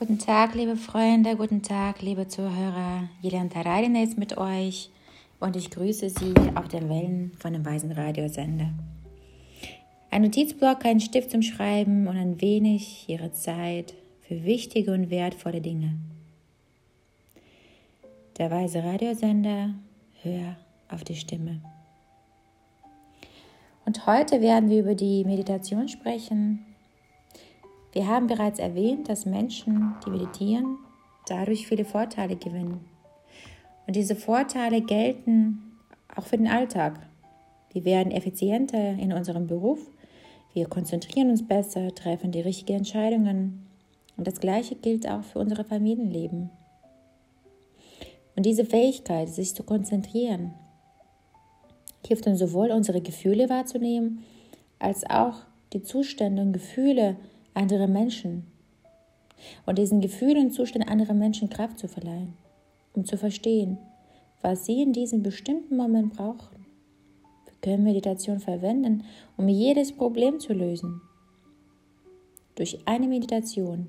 Guten Tag, liebe Freunde, guten Tag, liebe Zuhörer. Julian Taradina ist mit euch und ich grüße Sie auf den Wellen von dem Weisen Radiosender. Ein Notizblock, ein Stift zum Schreiben und ein wenig Ihre Zeit für wichtige und wertvolle Dinge. Der Weise Radiosender, hör auf die Stimme. Und heute werden wir über die Meditation sprechen, wir haben bereits erwähnt, dass Menschen, die meditieren, dadurch viele Vorteile gewinnen. Und diese Vorteile gelten auch für den Alltag. Wir werden effizienter in unserem Beruf, wir konzentrieren uns besser, treffen die richtigen Entscheidungen. Und das Gleiche gilt auch für unser Familienleben. Und diese Fähigkeit, sich zu konzentrieren, hilft uns sowohl unsere Gefühle wahrzunehmen, als auch die Zustände und Gefühle andere Menschen und diesen Gefühlen und Zuständen anderer Menschen Kraft zu verleihen, um zu verstehen, was sie in diesem bestimmten Moment brauchen. Wir können Meditation verwenden, um jedes Problem zu lösen. Durch eine Meditation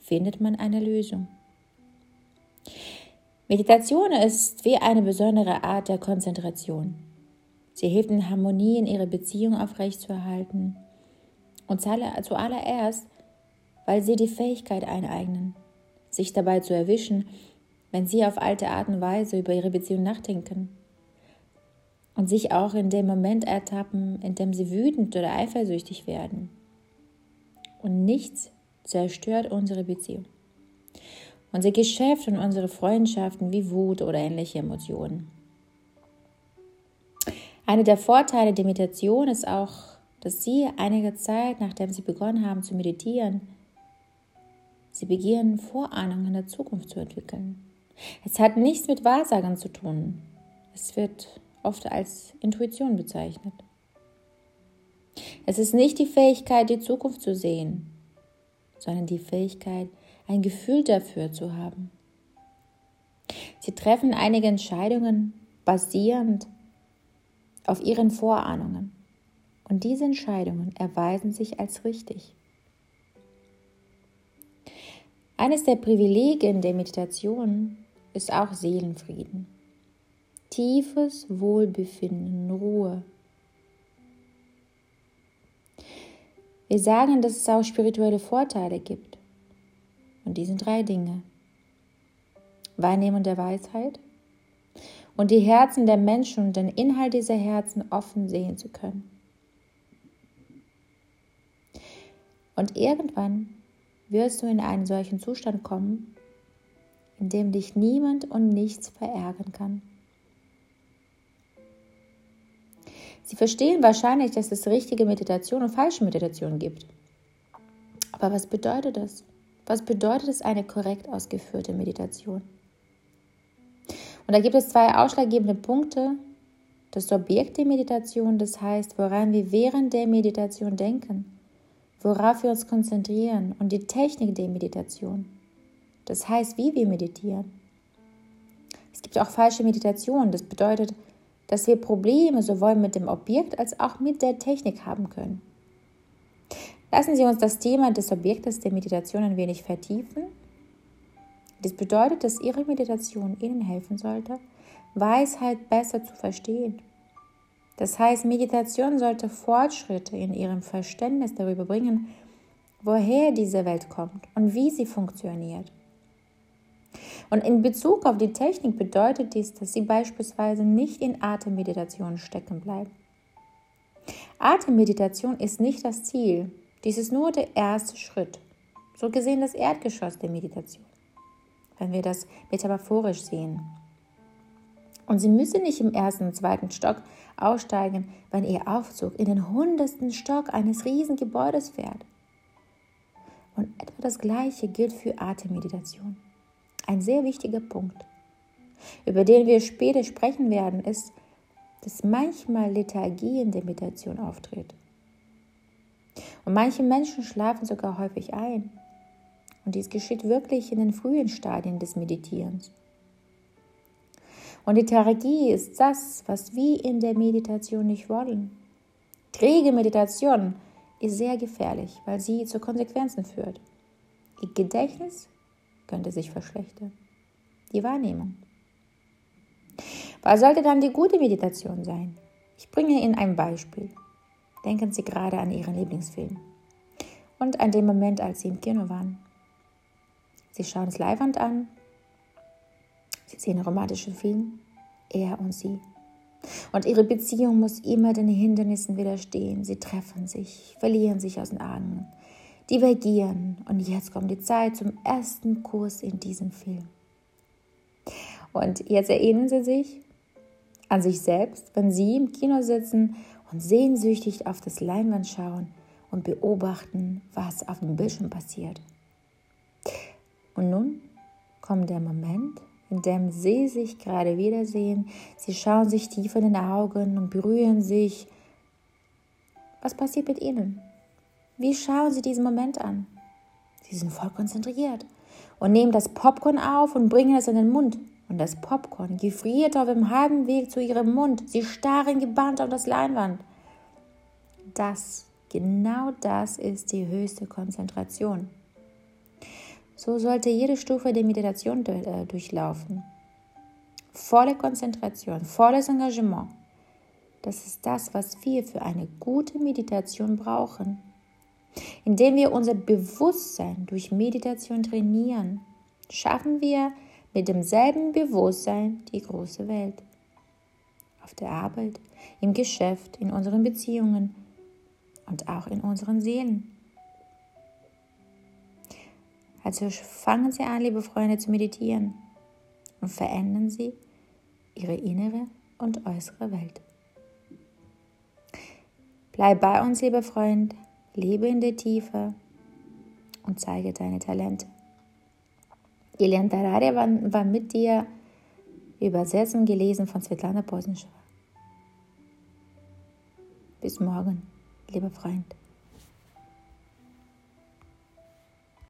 findet man eine Lösung. Meditation ist wie eine besondere Art der Konzentration. Sie hilft in Harmonie in ihre Beziehung aufrechtzuerhalten und zuallererst, weil sie die Fähigkeit eineignen, sich dabei zu erwischen, wenn sie auf alte Art und Weise über ihre Beziehung nachdenken und sich auch in dem Moment ertappen, in dem sie wütend oder eifersüchtig werden. Und nichts zerstört unsere Beziehung. Unser Geschäft und unsere Freundschaften wie Wut oder ähnliche Emotionen. Einer der Vorteile der Meditation ist auch dass sie einige Zeit, nachdem sie begonnen haben zu meditieren, sie beginnen, Vorahnungen der Zukunft zu entwickeln. Es hat nichts mit Wahrsagen zu tun. Es wird oft als Intuition bezeichnet. Es ist nicht die Fähigkeit, die Zukunft zu sehen, sondern die Fähigkeit, ein Gefühl dafür zu haben. Sie treffen einige Entscheidungen basierend auf ihren Vorahnungen. Und diese Entscheidungen erweisen sich als richtig. Eines der Privilegien der Meditation ist auch Seelenfrieden. Tiefes Wohlbefinden, Ruhe. Wir sagen, dass es auch spirituelle Vorteile gibt. Und die sind drei Dinge. Wahrnehmung der Weisheit und die Herzen der Menschen und den Inhalt dieser Herzen offen sehen zu können. Und irgendwann wirst du in einen solchen Zustand kommen, in dem dich niemand und nichts verärgern kann. Sie verstehen wahrscheinlich, dass es richtige Meditation und falsche Meditation gibt. Aber was bedeutet das? Was bedeutet es eine korrekt ausgeführte Meditation? Und da gibt es zwei ausschlaggebende Punkte. Das Objekt der Meditation, das heißt, woran wir während der Meditation denken worauf wir uns konzentrieren und die Technik der Meditation. Das heißt, wie wir meditieren. Es gibt auch falsche Meditationen. Das bedeutet, dass wir Probleme sowohl mit dem Objekt als auch mit der Technik haben können. Lassen Sie uns das Thema des Objektes der Meditation ein wenig vertiefen. Das bedeutet, dass Ihre Meditation Ihnen helfen sollte, Weisheit besser zu verstehen das heißt, Meditation sollte Fortschritte in ihrem Verständnis darüber bringen, woher diese Welt kommt und wie sie funktioniert. Und in Bezug auf die Technik bedeutet dies, dass sie beispielsweise nicht in Atemmeditation stecken bleiben. Atemmeditation ist nicht das Ziel, dies ist nur der erste Schritt, so gesehen das Erdgeschoss der Meditation, wenn wir das metaphorisch sehen. Und Sie müssen nicht im ersten und zweiten Stock aussteigen, wenn Ihr Aufzug in den hundertsten Stock eines Riesengebäudes fährt. Und etwa das Gleiche gilt für Atemmeditation. Ein sehr wichtiger Punkt, über den wir später sprechen werden, ist, dass manchmal Lethargie in der Meditation auftritt. Und manche Menschen schlafen sogar häufig ein. Und dies geschieht wirklich in den frühen Stadien des Meditierens. Und die Lethargie ist das, was wir in der Meditation nicht wollen. Träge Meditation ist sehr gefährlich, weil sie zu Konsequenzen führt. Ihr Gedächtnis könnte sich verschlechtern. Die Wahrnehmung. Was sollte dann die gute Meditation sein? Ich bringe Ihnen ein Beispiel. Denken Sie gerade an Ihren Lieblingsfilm und an den Moment, als Sie im Kino waren. Sie schauen es Leihwand an, Sie sehen einen romantischen Film, er und Sie. Und ihre Beziehung muss immer den Hindernissen widerstehen. Sie treffen sich, verlieren sich aus den Augen, divergieren. Und jetzt kommt die Zeit zum ersten Kurs in diesem Film. Und jetzt erinnern Sie sich an sich selbst, wenn Sie im Kino sitzen und sehnsüchtig auf das Leinwand schauen und beobachten, was auf dem Bildschirm passiert. Und nun kommt der Moment, in dem sie sich gerade wiedersehen. Sie schauen sich tief in den Augen und berühren sich. Was passiert mit ihnen? Wie schauen sie diesen Moment an? Sie sind voll konzentriert und nehmen das Popcorn auf und bringen es in den Mund. Und das Popcorn gefriert auf dem halben Weg zu ihrem Mund. Sie starren gebannt auf das Leinwand. Das, genau das ist die höchste Konzentration. So sollte jede Stufe der Meditation äh, durchlaufen. Volle Konzentration, volles Engagement. Das ist das, was wir für eine gute Meditation brauchen. Indem wir unser Bewusstsein durch Meditation trainieren, schaffen wir mit demselben Bewusstsein die große Welt. Auf der Arbeit, im Geschäft, in unseren Beziehungen und auch in unseren Seelen. Also fangen Sie an, liebe Freunde, zu meditieren und verändern Sie Ihre innere und äußere Welt. Bleib bei uns, lieber Freund, lebe in der Tiefe und zeige deine Talente. Gilian Tararia war, war mit dir übersetzt und gelesen von Svetlana Posnschewa. Bis morgen, lieber Freund.